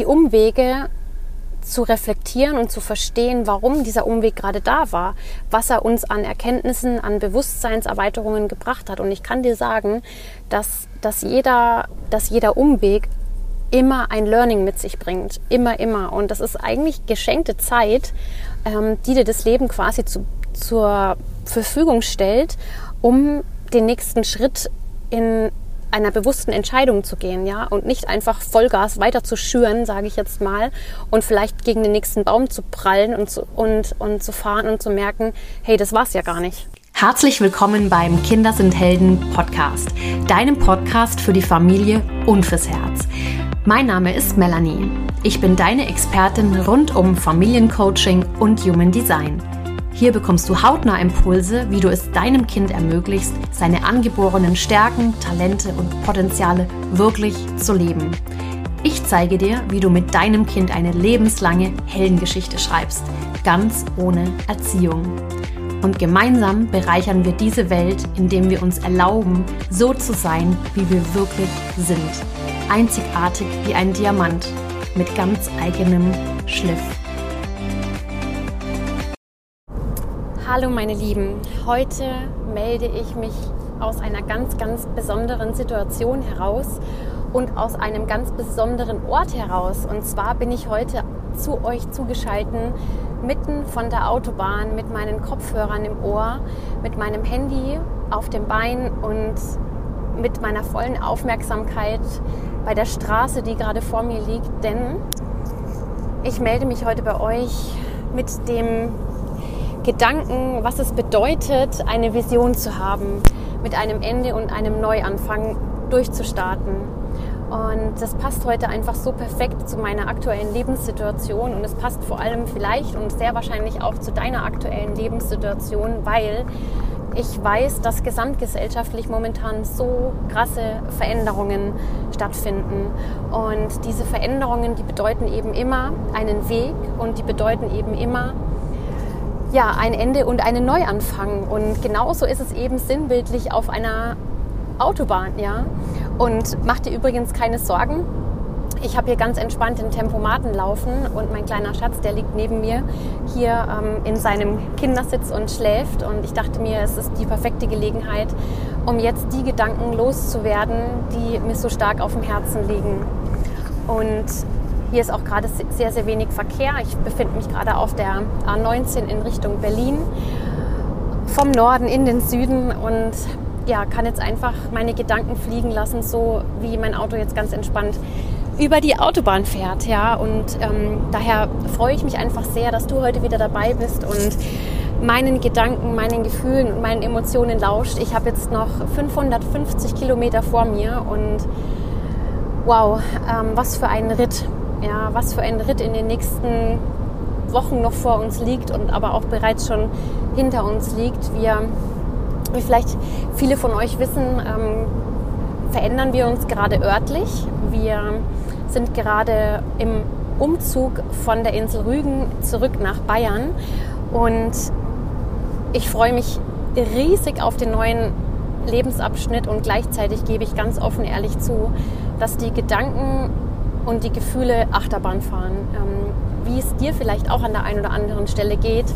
die Umwege zu reflektieren und zu verstehen, warum dieser Umweg gerade da war, was er uns an Erkenntnissen, an Bewusstseinserweiterungen gebracht hat. Und ich kann dir sagen, dass, dass, jeder, dass jeder Umweg immer ein Learning mit sich bringt. Immer, immer. Und das ist eigentlich geschenkte Zeit, ähm, die dir das Leben quasi zu, zur Verfügung stellt, um den nächsten Schritt in einer bewussten Entscheidung zu gehen, ja, und nicht einfach Vollgas weiter zu schüren, sage ich jetzt mal, und vielleicht gegen den nächsten Baum zu prallen und zu, und, und zu fahren und zu merken, hey, das war's ja gar nicht. Herzlich willkommen beim Kinder sind Helden Podcast, deinem Podcast für die Familie und fürs Herz. Mein Name ist Melanie. Ich bin deine Expertin rund um Familiencoaching und Human Design. Hier bekommst du hautnah Impulse, wie du es deinem Kind ermöglichst, seine angeborenen Stärken, Talente und Potenziale wirklich zu leben. Ich zeige dir, wie du mit deinem Kind eine lebenslange Heldengeschichte schreibst, ganz ohne Erziehung. Und gemeinsam bereichern wir diese Welt, indem wir uns erlauben, so zu sein, wie wir wirklich sind. Einzigartig wie ein Diamant mit ganz eigenem Schliff. Hallo meine Lieben, heute melde ich mich aus einer ganz, ganz besonderen Situation heraus und aus einem ganz besonderen Ort heraus. Und zwar bin ich heute zu euch zugeschalten, mitten von der Autobahn mit meinen Kopfhörern im Ohr, mit meinem Handy auf dem Bein und mit meiner vollen Aufmerksamkeit bei der Straße, die gerade vor mir liegt. Denn ich melde mich heute bei euch mit dem Gedanken, was es bedeutet, eine Vision zu haben, mit einem Ende und einem Neuanfang durchzustarten. Und das passt heute einfach so perfekt zu meiner aktuellen Lebenssituation und es passt vor allem vielleicht und sehr wahrscheinlich auch zu deiner aktuellen Lebenssituation, weil ich weiß, dass gesamtgesellschaftlich momentan so krasse Veränderungen stattfinden. Und diese Veränderungen, die bedeuten eben immer einen Weg und die bedeuten eben immer ja, ein Ende und einen Neuanfang. Und genauso ist es eben sinnbildlich auf einer Autobahn, ja. Und mach dir übrigens keine Sorgen. Ich habe hier ganz entspannt den Tempomaten laufen und mein kleiner Schatz, der liegt neben mir hier ähm, in seinem Kindersitz und schläft. Und ich dachte mir, es ist die perfekte Gelegenheit, um jetzt die Gedanken loszuwerden, die mir so stark auf dem Herzen liegen. Und hier ist auch gerade sehr, sehr wenig Verkehr. Ich befinde mich gerade auf der A19 in Richtung Berlin, vom Norden in den Süden und ja, kann jetzt einfach meine Gedanken fliegen lassen, so wie mein Auto jetzt ganz entspannt über die Autobahn fährt. Ja, und ähm, daher freue ich mich einfach sehr, dass du heute wieder dabei bist und meinen Gedanken, meinen Gefühlen und meinen Emotionen lauscht. Ich habe jetzt noch 550 Kilometer vor mir und wow, ähm, was für ein Ritt ja, was für ein Ritt in den nächsten Wochen noch vor uns liegt und aber auch bereits schon hinter uns liegt. Wir, wie vielleicht viele von euch wissen, ähm, verändern wir uns gerade örtlich. Wir sind gerade im Umzug von der Insel Rügen zurück nach Bayern und ich freue mich riesig auf den neuen Lebensabschnitt und gleichzeitig gebe ich ganz offen ehrlich zu, dass die Gedanken und die Gefühle Achterbahn fahren. Ähm, wie es dir vielleicht auch an der einen oder anderen Stelle geht,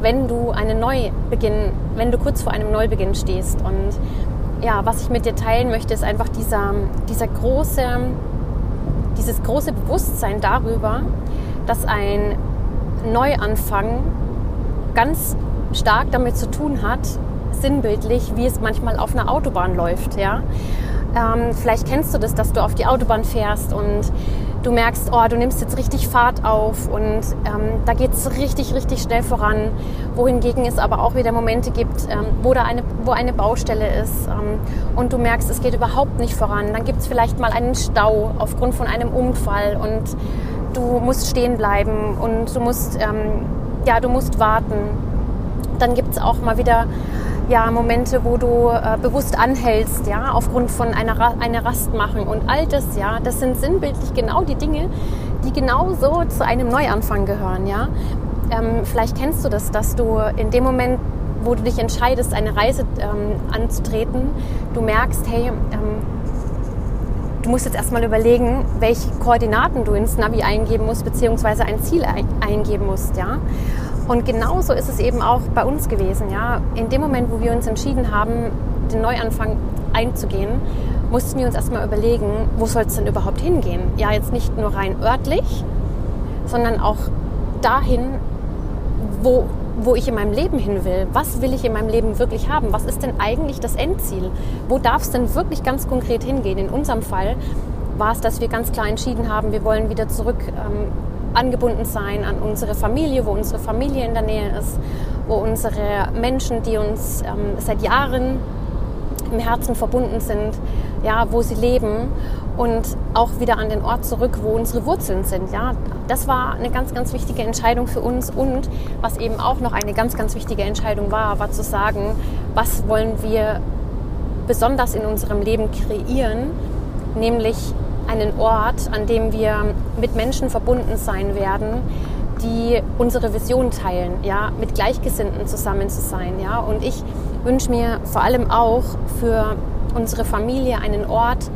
wenn du einen Neubeginn, wenn du kurz vor einem Neubeginn stehst. Und ja, was ich mit dir teilen möchte, ist einfach dieser, dieser große, dieses große Bewusstsein darüber, dass ein Neuanfang ganz stark damit zu tun hat, sinnbildlich, wie es manchmal auf einer Autobahn läuft. Ja? Ähm, vielleicht kennst du das, dass du auf die Autobahn fährst und du merkst, oh, du nimmst jetzt richtig Fahrt auf und ähm, da geht es richtig, richtig schnell voran. Wohingegen es aber auch wieder Momente gibt, ähm, wo, da eine, wo eine Baustelle ist ähm, und du merkst, es geht überhaupt nicht voran. Dann gibt es vielleicht mal einen Stau aufgrund von einem Unfall und du musst stehen bleiben und du musst, ähm, ja, du musst warten. Dann gibt es auch mal wieder ja, Momente, wo du äh, bewusst anhältst, ja, aufgrund von einer, einer Rast machen und all das, ja, das sind sinnbildlich genau die Dinge, die genauso zu einem Neuanfang gehören, ja. Ähm, vielleicht kennst du das, dass du in dem Moment, wo du dich entscheidest, eine Reise ähm, anzutreten, du merkst, hey, ähm, du musst jetzt erstmal überlegen, welche Koordinaten du ins Navi eingeben musst, beziehungsweise ein Ziel eingeben musst, ja. Und genauso ist es eben auch bei uns gewesen, ja. In dem Moment, wo wir uns entschieden haben, den Neuanfang einzugehen, mussten wir uns erstmal überlegen, wo soll es denn überhaupt hingehen? Ja, jetzt nicht nur rein örtlich, sondern auch dahin, wo, wo ich in meinem Leben hin will. Was will ich in meinem Leben wirklich haben? Was ist denn eigentlich das Endziel? Wo darf es denn wirklich ganz konkret hingehen? In unserem Fall war es, dass wir ganz klar entschieden haben, wir wollen wieder zurück ähm, angebunden sein an unsere Familie, wo unsere Familie in der Nähe ist, wo unsere Menschen, die uns ähm, seit Jahren im Herzen verbunden sind, ja, wo sie leben und auch wieder an den Ort zurück, wo unsere Wurzeln sind. Ja, das war eine ganz, ganz wichtige Entscheidung für uns und was eben auch noch eine ganz, ganz wichtige Entscheidung war, war zu sagen, was wollen wir besonders in unserem Leben kreieren, nämlich einen Ort, an dem wir mit Menschen verbunden sein werden, die unsere Vision teilen, ja, mit Gleichgesinnten zusammen zu sein, ja. Und ich wünsche mir vor allem auch für unsere Familie einen Ort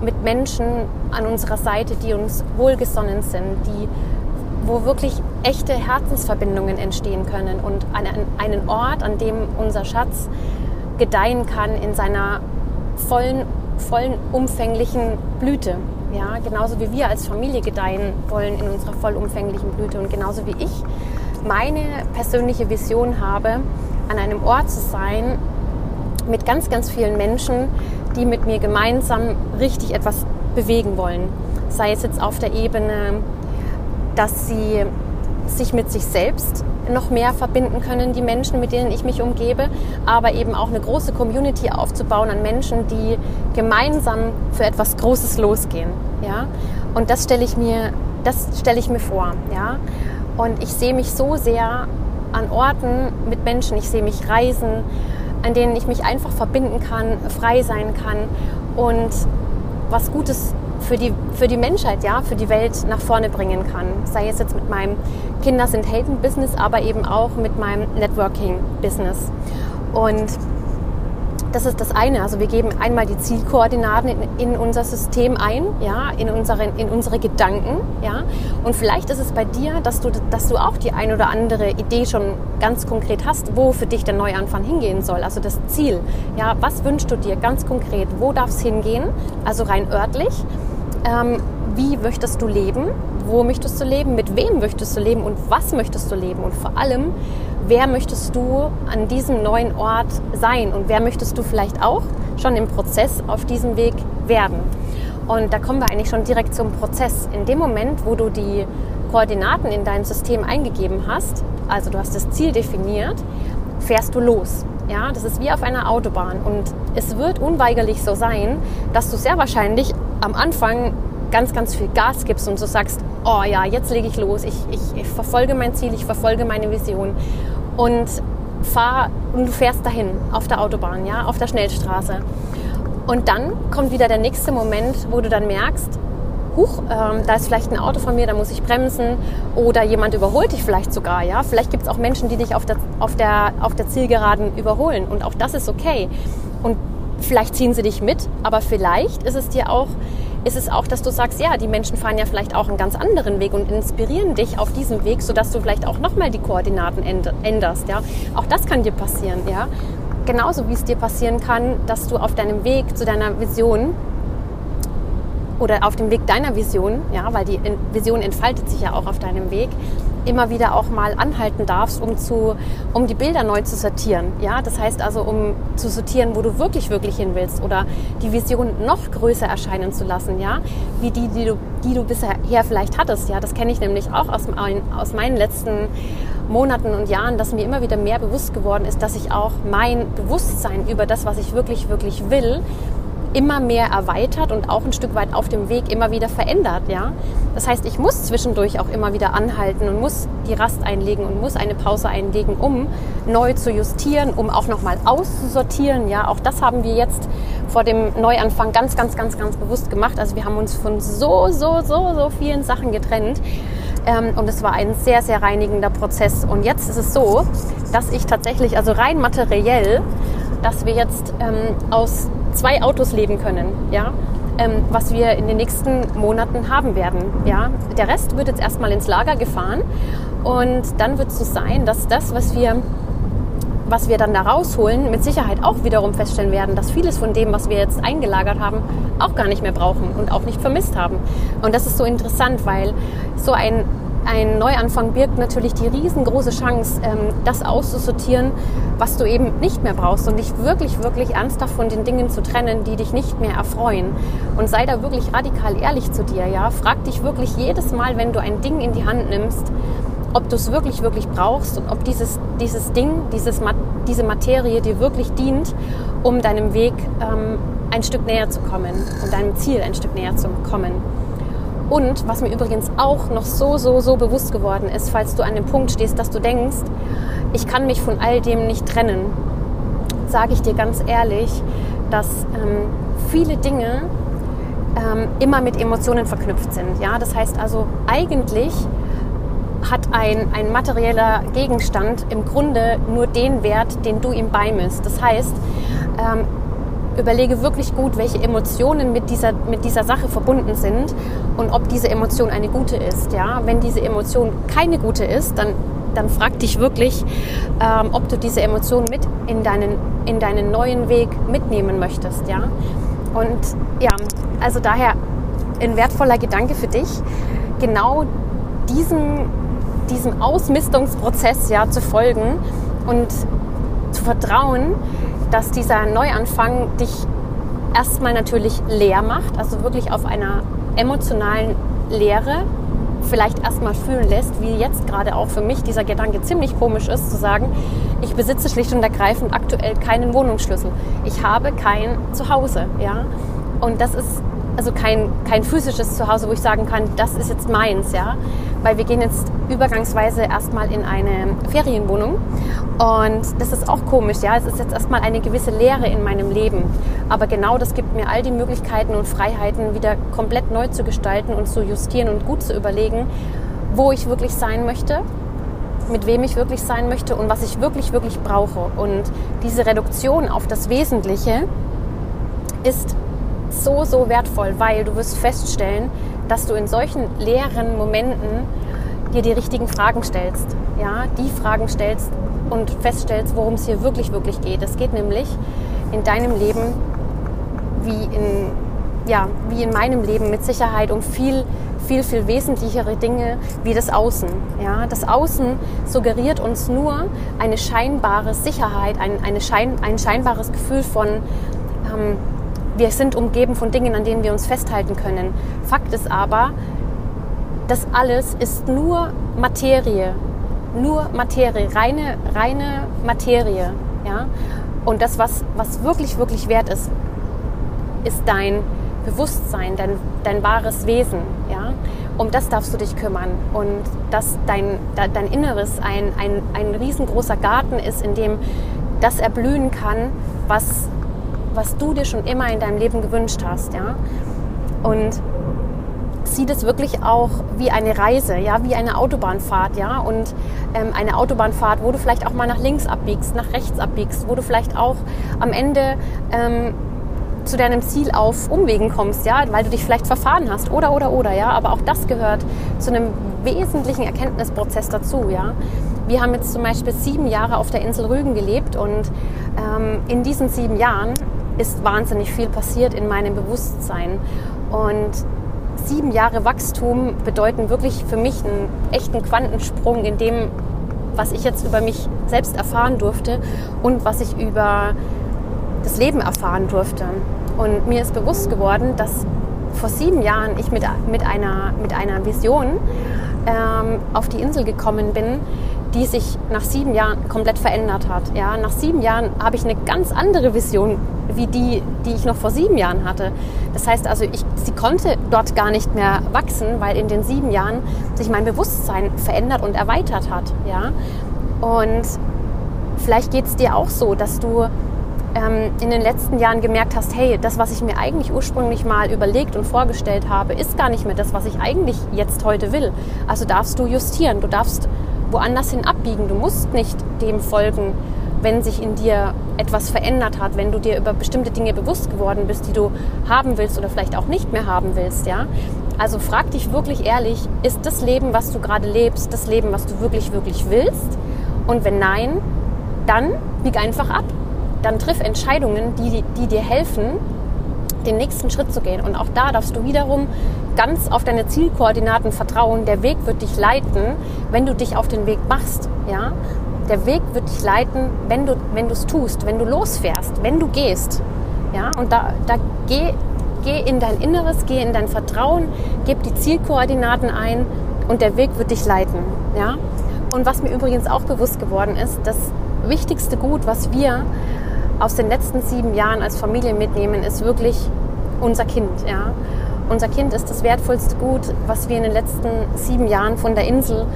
mit Menschen an unserer Seite, die uns wohlgesonnen sind, die, wo wirklich echte Herzensverbindungen entstehen können und einen, einen Ort, an dem unser Schatz gedeihen kann in seiner vollen, vollen umfänglichen Blüte. Ja, genauso wie wir als Familie gedeihen wollen in unserer vollumfänglichen Blüte und genauso wie ich meine persönliche Vision habe, an einem Ort zu sein mit ganz, ganz vielen Menschen, die mit mir gemeinsam richtig etwas bewegen wollen. Sei es jetzt auf der Ebene, dass sie sich mit sich selbst noch mehr verbinden können, die Menschen, mit denen ich mich umgebe, aber eben auch eine große Community aufzubauen an Menschen, die gemeinsam für etwas Großes losgehen. Ja? Und das stelle ich mir, das stelle ich mir vor. Ja? Und ich sehe mich so sehr an Orten mit Menschen, ich sehe mich reisen, an denen ich mich einfach verbinden kann, frei sein kann und was Gutes für die, für die Menschheit, ja, für die Welt nach vorne bringen kann. Sei es jetzt mit meinem Kinder sind Helden-Business, aber eben auch mit meinem Networking-Business. Und das ist das eine. Also wir geben einmal die Zielkoordinaten in, in, unser System ein, ja, in, unseren, in unsere Gedanken, ja. Und vielleicht ist es bei dir, dass du, dass du auch die ein oder andere Idee schon ganz konkret hast, wo für dich der Neuanfang hingehen soll. Also das Ziel, ja. Was wünschst du dir ganz konkret? Wo darf es hingehen? Also rein örtlich. Ähm, wie möchtest du leben? Wo möchtest du leben? Mit wem möchtest du leben? Und was möchtest du leben? Und vor allem, wer möchtest du an diesem neuen Ort sein und wer möchtest du vielleicht auch schon im Prozess auf diesem Weg werden. Und da kommen wir eigentlich schon direkt zum Prozess. In dem Moment, wo du die Koordinaten in dein System eingegeben hast, also du hast das Ziel definiert, fährst du los. Ja, das ist wie auf einer Autobahn und es wird unweigerlich so sein, dass du sehr wahrscheinlich am Anfang ganz, ganz viel Gas gibst und so sagst, oh ja, jetzt lege ich los, ich, ich, ich verfolge mein Ziel, ich verfolge meine Vision und fahr und du fährst dahin auf der Autobahn, ja, auf der Schnellstraße. Und dann kommt wieder der nächste Moment, wo du dann merkst, huch, ähm, da ist vielleicht ein Auto von mir, da muss ich bremsen oder jemand überholt dich vielleicht sogar, ja. Vielleicht gibt es auch Menschen, die dich auf der, auf, der, auf der Zielgeraden überholen und auch das ist okay. Und vielleicht ziehen sie dich mit, aber vielleicht ist es dir auch ist es auch, dass du sagst, ja, die Menschen fahren ja vielleicht auch einen ganz anderen Weg und inspirieren dich auf diesem Weg, sodass du vielleicht auch nochmal die Koordinaten änderst. Ja? Auch das kann dir passieren. Ja? Genauso wie es dir passieren kann, dass du auf deinem Weg zu deiner Vision oder auf dem Weg deiner Vision, ja, weil die Vision entfaltet sich ja auch auf deinem Weg, immer wieder auch mal anhalten darfst, um, zu, um die Bilder neu zu sortieren. Ja? Das heißt also, um zu sortieren, wo du wirklich, wirklich hin willst oder die Vision noch größer erscheinen zu lassen, ja? wie die, die du, die du bisher vielleicht hattest. Ja? Das kenne ich nämlich auch aus, aus meinen letzten Monaten und Jahren, dass mir immer wieder mehr bewusst geworden ist, dass ich auch mein Bewusstsein über das, was ich wirklich, wirklich will, immer mehr erweitert und auch ein Stück weit auf dem Weg immer wieder verändert. Ja? Das heißt, ich muss zwischendurch auch immer wieder anhalten und muss die Rast einlegen und muss eine Pause einlegen, um neu zu justieren, um auch nochmal auszusortieren. Ja? Auch das haben wir jetzt vor dem Neuanfang ganz, ganz, ganz, ganz bewusst gemacht. Also wir haben uns von so, so, so, so vielen Sachen getrennt. Ähm, und es war ein sehr, sehr reinigender Prozess. Und jetzt ist es so, dass ich tatsächlich, also rein materiell, dass wir jetzt ähm, aus zwei Autos leben können. Ja? ähm, was wir in den nächsten Monaten haben werden. Ja? Der Rest wird jetzt erstmal ins Lager gefahren und dann wird es so sein, dass das, was wir was wir dann da rausholen, mit Sicherheit auch wiederum feststellen werden, dass vieles von dem, was wir jetzt eingelagert haben, auch gar nicht mehr brauchen und auch nicht vermisst haben. Und das ist so interessant, weil so ein ein Neuanfang birgt natürlich die riesengroße Chance, ähm, das auszusortieren, was du eben nicht mehr brauchst und dich wirklich, wirklich ernsthaft von den Dingen zu trennen, die dich nicht mehr erfreuen. Und sei da wirklich radikal ehrlich zu dir, ja. Frag dich wirklich jedes Mal, wenn du ein Ding in die Hand nimmst, ob du es wirklich, wirklich brauchst und ob dieses, dieses Ding, dieses, diese Materie dir wirklich dient, um deinem Weg ähm, ein Stück näher zu kommen und deinem Ziel ein Stück näher zu kommen. Und was mir übrigens auch noch so, so, so bewusst geworden ist, falls du an dem Punkt stehst, dass du denkst, ich kann mich von all dem nicht trennen, sage ich dir ganz ehrlich, dass ähm, viele Dinge ähm, immer mit Emotionen verknüpft sind. Ja? Das heißt also, eigentlich hat ein, ein materieller Gegenstand im Grunde nur den Wert, den du ihm beimisst. Das heißt, ähm, überlege wirklich gut, welche Emotionen mit dieser, mit dieser Sache verbunden sind und ob diese Emotion eine gute ist. Ja? Wenn diese Emotion keine gute ist, dann, dann frag dich wirklich, ähm, ob du diese Emotion mit in deinen, in deinen neuen Weg mitnehmen möchtest. Ja? Und ja, also daher ein wertvoller Gedanke für dich, genau diesen, diesem Ausmistungsprozess ja, zu folgen und zu vertrauen, dass dieser Neuanfang dich erstmal natürlich leer macht, also wirklich auf einer emotionalen Leere vielleicht erstmal fühlen lässt, wie jetzt gerade auch für mich dieser Gedanke ziemlich komisch ist, zu sagen, ich besitze schlicht und ergreifend aktuell keinen Wohnungsschlüssel. Ich habe kein Zuhause, ja. Und das ist also kein, kein physisches Zuhause, wo ich sagen kann, das ist jetzt meins, ja. Weil wir gehen jetzt übergangsweise erstmal in eine Ferienwohnung und das ist auch komisch, ja. Es ist jetzt erstmal eine gewisse Leere in meinem Leben. Aber genau das gibt mir all die Möglichkeiten und Freiheiten, wieder komplett neu zu gestalten und zu justieren und gut zu überlegen, wo ich wirklich sein möchte, mit wem ich wirklich sein möchte und was ich wirklich, wirklich brauche. Und diese Reduktion auf das Wesentliche ist so, so wertvoll, weil du wirst feststellen, dass du in solchen leeren Momenten dir die richtigen Fragen stellst. Ja, die Fragen stellst und feststellst, worum es hier wirklich, wirklich geht. Es geht nämlich in deinem Leben wie in, ja, wie in meinem Leben mit Sicherheit um viel, viel, viel wesentlichere Dinge wie das Außen. Ja, das Außen suggeriert uns nur eine scheinbare Sicherheit, ein, eine Schein, ein scheinbares Gefühl von ähm, wir sind umgeben von Dingen, an denen wir uns festhalten können. Fakt ist aber, das alles ist nur Materie. Nur Materie, reine, reine Materie. Ja? Und das, was, was wirklich, wirklich wert ist, ist dein Bewusstsein, dein, dein wahres Wesen. Ja? Um das darfst du dich kümmern. Und dass dein, dein Inneres ein, ein, ein riesengroßer Garten ist, in dem das erblühen kann, was was du dir schon immer in deinem Leben gewünscht hast, ja. Und sieh das wirklich auch wie eine Reise, ja, wie eine Autobahnfahrt, ja. Und ähm, eine Autobahnfahrt, wo du vielleicht auch mal nach links abbiegst, nach rechts abbiegst, wo du vielleicht auch am Ende ähm, zu deinem Ziel auf Umwegen kommst, ja, weil du dich vielleicht verfahren hast oder oder oder, ja. Aber auch das gehört zu einem wesentlichen Erkenntnisprozess dazu, ja. Wir haben jetzt zum Beispiel sieben Jahre auf der Insel Rügen gelebt und ähm, in diesen sieben Jahren ist wahnsinnig viel passiert in meinem Bewusstsein. Und sieben Jahre Wachstum bedeuten wirklich für mich einen echten Quantensprung in dem, was ich jetzt über mich selbst erfahren durfte und was ich über das Leben erfahren durfte. Und mir ist bewusst geworden, dass vor sieben Jahren ich mit, mit, einer, mit einer Vision ähm, auf die Insel gekommen bin, die sich nach sieben Jahren komplett verändert hat. Ja, nach sieben Jahren habe ich eine ganz andere Vision wie die, die ich noch vor sieben Jahren hatte. Das heißt also, ich, sie konnte dort gar nicht mehr wachsen, weil in den sieben Jahren sich mein Bewusstsein verändert und erweitert hat. Ja? Und vielleicht geht es dir auch so, dass du ähm, in den letzten Jahren gemerkt hast, hey, das, was ich mir eigentlich ursprünglich mal überlegt und vorgestellt habe, ist gar nicht mehr das, was ich eigentlich jetzt heute will. Also darfst du justieren, du darfst woanders hin abbiegen, du musst nicht dem folgen, wenn sich in dir etwas verändert hat, wenn du dir über bestimmte Dinge bewusst geworden bist, die du haben willst oder vielleicht auch nicht mehr haben willst, ja. Also frag dich wirklich ehrlich, ist das Leben, was du gerade lebst, das Leben, was du wirklich, wirklich willst? Und wenn nein, dann bieg einfach ab. Dann triff Entscheidungen, die, die dir helfen, den nächsten Schritt zu gehen. Und auch da darfst du wiederum ganz auf deine Zielkoordinaten vertrauen. Der Weg wird dich leiten, wenn du dich auf den Weg machst. Ja? Der Weg wird dich leiten, wenn du wenn es tust, wenn du losfährst, wenn du gehst. Ja? Und da, da geh, geh in dein Inneres, geh in dein Vertrauen, gib die Zielkoordinaten ein und der Weg wird dich leiten. Ja? Und was mir übrigens auch bewusst geworden ist, das wichtigste Gut, was wir aus den letzten sieben Jahren als Familie mitnehmen, ist wirklich unser Kind. Ja? Unser Kind ist das wertvollste Gut, was wir in den letzten sieben Jahren von der Insel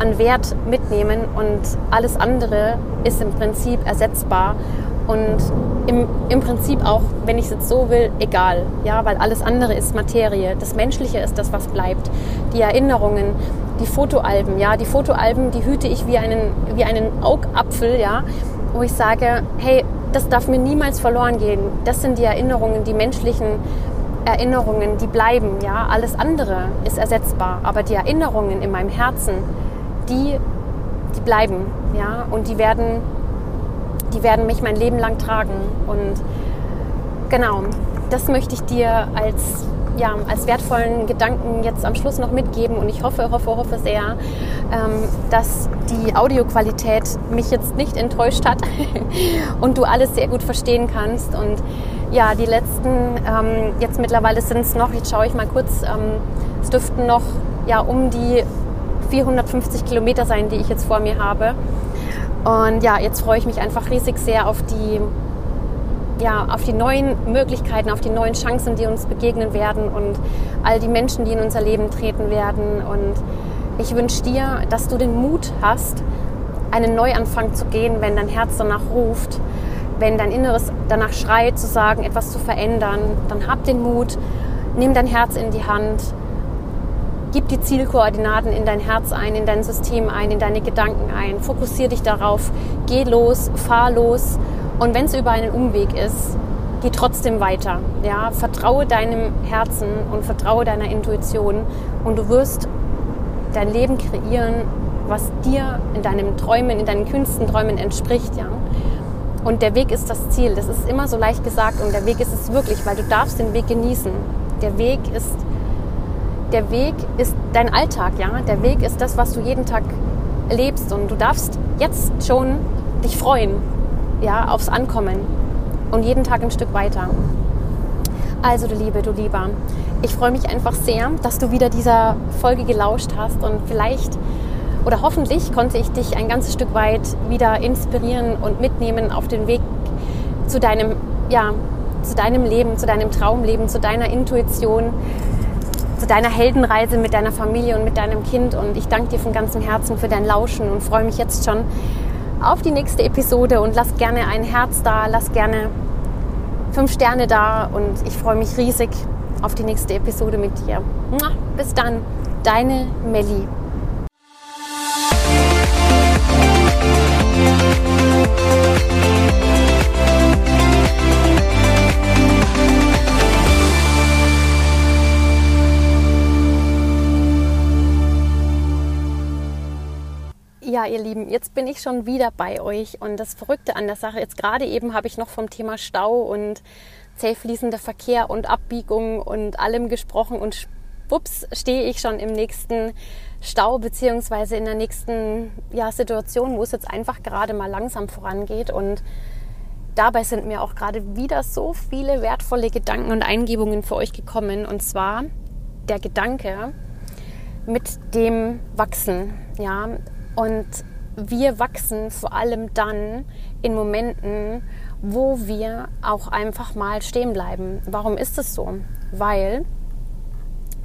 an Wert mitnehmen und alles andere ist im Prinzip ersetzbar und im, im Prinzip auch, wenn ich es jetzt so will, egal, ja, weil alles andere ist Materie. Das Menschliche ist das, was bleibt. Die Erinnerungen, die Fotoalben, ja, die Fotoalben, die hüte ich wie einen, wie einen Augapfel, ja, wo ich sage, hey, das darf mir niemals verloren gehen. Das sind die Erinnerungen, die menschlichen Erinnerungen, die bleiben, ja. Alles andere ist ersetzbar, aber die Erinnerungen in meinem Herzen, die, die bleiben, ja. Und die werden, die werden mich mein Leben lang tragen. Und genau, das möchte ich dir als ja, als wertvollen Gedanken jetzt am Schluss noch mitgeben und ich hoffe, hoffe, hoffe sehr, ähm, dass die Audioqualität mich jetzt nicht enttäuscht hat und du alles sehr gut verstehen kannst und ja, die letzten, ähm, jetzt mittlerweile sind es noch, jetzt schaue ich mal kurz, ähm, es dürften noch ja, um die 450 Kilometer sein, die ich jetzt vor mir habe. Und ja, jetzt freue ich mich einfach riesig sehr auf die, ja, auf die neuen Möglichkeiten, auf die neuen Chancen, die uns begegnen werden und all die Menschen, die in unser Leben treten werden. Und ich wünsche dir, dass du den Mut hast, einen Neuanfang zu gehen, wenn dein Herz danach ruft wenn dein Inneres danach schreit, zu sagen, etwas zu verändern, dann hab den Mut, nimm dein Herz in die Hand, gib die Zielkoordinaten in dein Herz ein, in dein System ein, in deine Gedanken ein, fokussier dich darauf, geh los, fahr los und wenn es über einen Umweg ist, geh trotzdem weiter. Ja, vertraue deinem Herzen und vertraue deiner Intuition und du wirst dein Leben kreieren, was dir in deinen Träumen, in deinen kühnsten Träumen entspricht, ja. Und der Weg ist das Ziel. Das ist immer so leicht gesagt und der Weg ist es wirklich, weil du darfst den Weg genießen. Der Weg ist, der Weg ist dein Alltag, ja. Der Weg ist das, was du jeden Tag lebst und du darfst jetzt schon dich freuen, ja, aufs Ankommen und jeden Tag ein Stück weiter. Also du Liebe, du Lieber, ich freue mich einfach sehr, dass du wieder dieser Folge gelauscht hast und vielleicht oder hoffentlich konnte ich dich ein ganzes Stück weit wieder inspirieren und mitnehmen auf den Weg zu deinem, ja, zu deinem Leben, zu deinem Traumleben, zu deiner Intuition, zu deiner Heldenreise mit deiner Familie und mit deinem Kind. Und ich danke dir von ganzem Herzen für dein Lauschen und freue mich jetzt schon auf die nächste Episode und lass gerne ein Herz da, lass gerne fünf Sterne da und ich freue mich riesig auf die nächste Episode mit dir. Bis dann, deine Melli. Ja, ihr Lieben, jetzt bin ich schon wieder bei euch und das Verrückte an der Sache, jetzt gerade eben habe ich noch vom Thema Stau und zäh fließender Verkehr und Abbiegung und allem gesprochen und schwupps stehe ich schon im nächsten Stau beziehungsweise in der nächsten ja, Situation, wo es jetzt einfach gerade mal langsam vorangeht und dabei sind mir auch gerade wieder so viele wertvolle Gedanken und Eingebungen für euch gekommen und zwar der Gedanke mit dem Wachsen, ja, und wir wachsen vor allem dann in Momenten, wo wir auch einfach mal stehen bleiben. Warum ist es so? Weil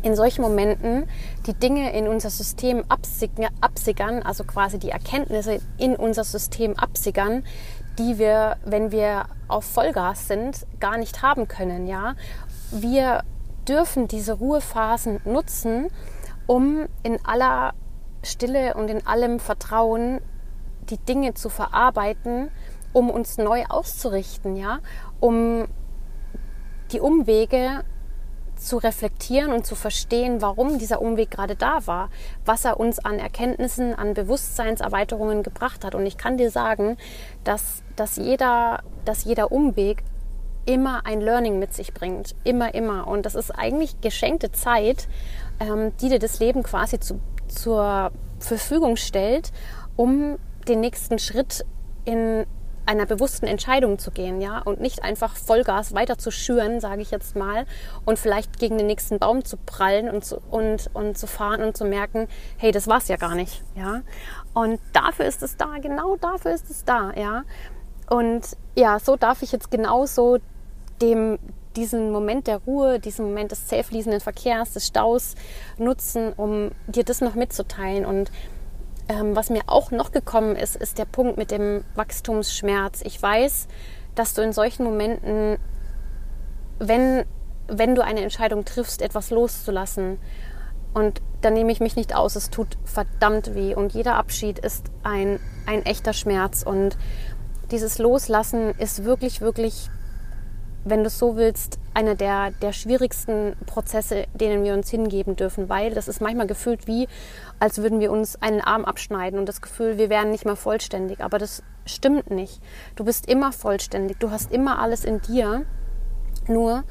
in solchen Momenten die Dinge in unser System absickern, also quasi die Erkenntnisse in unser System absickern, die wir, wenn wir auf Vollgas sind, gar nicht haben können. Ja, wir dürfen diese Ruhephasen nutzen, um in aller Stille und in allem Vertrauen die Dinge zu verarbeiten um uns neu auszurichten, ja, um die Umwege zu reflektieren und zu verstehen, warum dieser Umweg gerade da war, was er uns an Erkenntnissen, an Bewusstseinserweiterungen gebracht hat. Und ich kann dir sagen, dass, dass, jeder, dass jeder Umweg immer ein Learning mit sich bringt. Immer, immer. Und das ist eigentlich geschenkte Zeit, ähm, die dir das Leben quasi zu, zur Verfügung stellt, um den nächsten Schritt in einer bewussten Entscheidung zu gehen, ja, und nicht einfach Vollgas weiter zu schüren, sage ich jetzt mal, und vielleicht gegen den nächsten Baum zu prallen und zu, und, und zu fahren und zu merken, hey, das war's ja gar nicht, ja. Und dafür ist es da, genau dafür ist es da, ja. Und ja, so darf ich jetzt genauso dem, diesen Moment der Ruhe, diesen Moment des zäh fließenden Verkehrs, des Staus nutzen, um dir das noch mitzuteilen und ähm, was mir auch noch gekommen ist, ist der Punkt mit dem Wachstumsschmerz. Ich weiß, dass du in solchen Momenten, wenn, wenn du eine Entscheidung triffst, etwas loszulassen, und da nehme ich mich nicht aus, es tut verdammt weh. Und jeder Abschied ist ein, ein echter Schmerz. Und dieses Loslassen ist wirklich, wirklich wenn du es so willst, einer der, der schwierigsten Prozesse, denen wir uns hingeben dürfen, weil das ist manchmal gefühlt wie, als würden wir uns einen Arm abschneiden und das Gefühl, wir wären nicht mehr vollständig. Aber das stimmt nicht. Du bist immer vollständig, du hast immer alles in dir, nur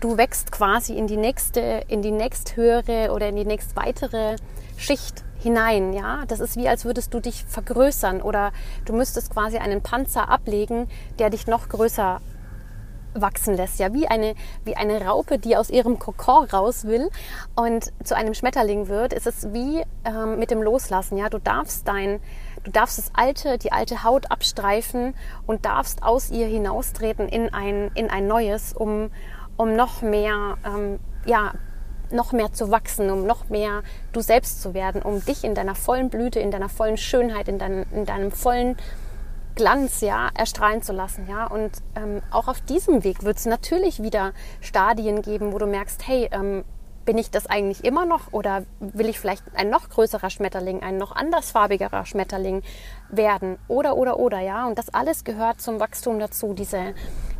du wächst quasi in die nächste, in die nächsthöhere oder in die nächst weitere Schicht hinein, ja. Das ist wie, als würdest du dich vergrößern oder du müsstest quasi einen Panzer ablegen, der dich noch größer wachsen lässt, ja, wie eine, wie eine Raupe, die aus ihrem Kokon raus will und zu einem Schmetterling wird, ist es wie ähm, mit dem Loslassen, ja, du darfst dein, du darfst das alte, die alte Haut abstreifen und darfst aus ihr hinaustreten in ein, in ein neues, um, um noch mehr, ähm, ja, noch mehr zu wachsen, um noch mehr du selbst zu werden, um dich in deiner vollen Blüte, in deiner vollen Schönheit, in, dein, in deinem vollen Glanz ja erstrahlen zu lassen ja. Und ähm, auch auf diesem Weg wird es natürlich wieder Stadien geben wo du merkst hey ähm, bin ich das eigentlich immer noch oder will ich vielleicht ein noch größerer Schmetterling ein noch andersfarbigerer Schmetterling werden? Oder oder oder ja. Und das alles gehört zum Wachstum dazu. Diese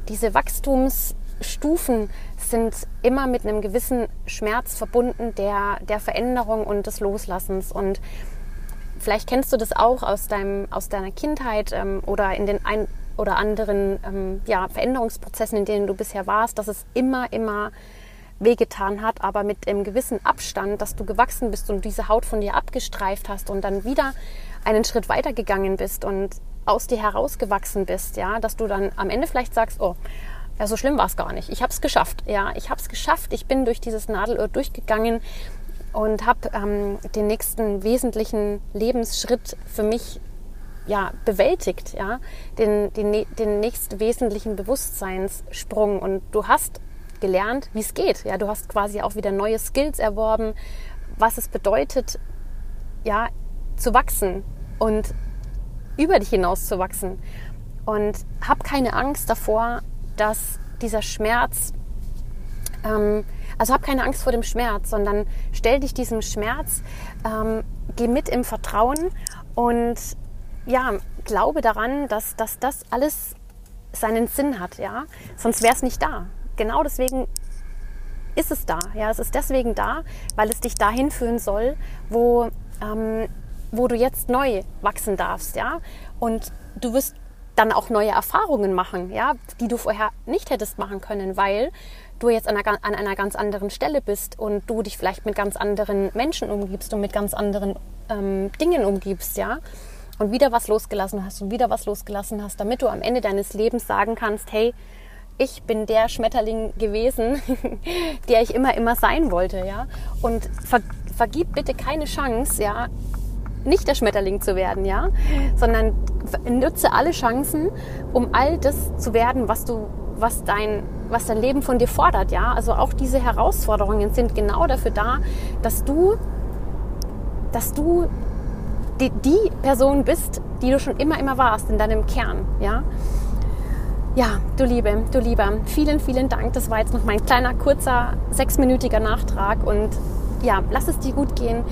diese Wachstumsstufen sind immer mit einem gewissen Schmerz verbunden der der Veränderung und des Loslassens. Und Vielleicht kennst du das auch aus, deinem, aus deiner Kindheit ähm, oder in den ein oder anderen ähm, ja, Veränderungsprozessen, in denen du bisher warst, dass es immer, immer wehgetan hat, aber mit einem gewissen Abstand, dass du gewachsen bist und diese Haut von dir abgestreift hast und dann wieder einen Schritt weiter gegangen bist und aus dir herausgewachsen bist, ja, dass du dann am Ende vielleicht sagst, oh, ja, so schlimm war es gar nicht. Ich habe es geschafft, ja, ich habe es geschafft. Ich bin durch dieses Nadelöhr durchgegangen und habe ähm, den nächsten wesentlichen Lebensschritt für mich ja, bewältigt, ja, den, den, den nächsten wesentlichen Bewusstseinssprung. Und du hast gelernt, wie es geht. Ja, du hast quasi auch wieder neue Skills erworben, was es bedeutet, ja, zu wachsen und über dich hinaus zu wachsen. Und hab keine Angst davor, dass dieser Schmerz ähm, also hab keine Angst vor dem Schmerz, sondern stell dich diesem Schmerz, ähm, geh mit im Vertrauen und ja, glaube daran, dass, dass das alles seinen Sinn hat, ja. Sonst wäre es nicht da. Genau deswegen ist es da. Ja, es ist deswegen da, weil es dich dahin führen soll, wo, ähm, wo du jetzt neu wachsen darfst, ja. Und du wirst dann auch neue Erfahrungen machen, ja, die du vorher nicht hättest machen können, weil du jetzt an einer, an einer ganz anderen Stelle bist und du dich vielleicht mit ganz anderen Menschen umgibst und mit ganz anderen ähm, Dingen umgibst, ja. Und wieder was losgelassen hast und wieder was losgelassen hast, damit du am Ende deines Lebens sagen kannst, hey, ich bin der Schmetterling gewesen, der ich immer, immer sein wollte, ja. Und ver vergib bitte keine Chance, ja, nicht der Schmetterling zu werden, ja, sondern nutze alle Chancen, um all das zu werden, was du was dein, was dein Leben von dir fordert. Ja? Also auch diese Herausforderungen sind genau dafür da, dass du, dass du die, die Person bist, die du schon immer, immer warst in deinem Kern. Ja? Ja, du Liebe, du Lieber, vielen, vielen Dank. Das war jetzt noch mein kleiner, kurzer, sechsminütiger Nachtrag. Und ja, lass es dir gut gehen.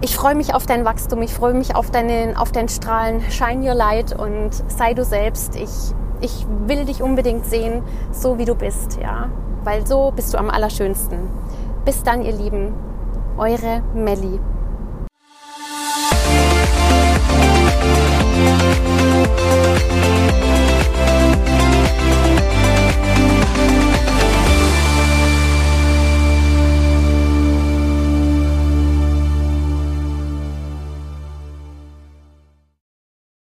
Ich freue mich auf dein Wachstum, ich freue mich auf, deine, auf dein Strahlen. Shine your light und sei du selbst. Ich, ich will dich unbedingt sehen, so wie du bist, ja. Weil so bist du am allerschönsten. Bis dann, ihr Lieben. Eure Melli.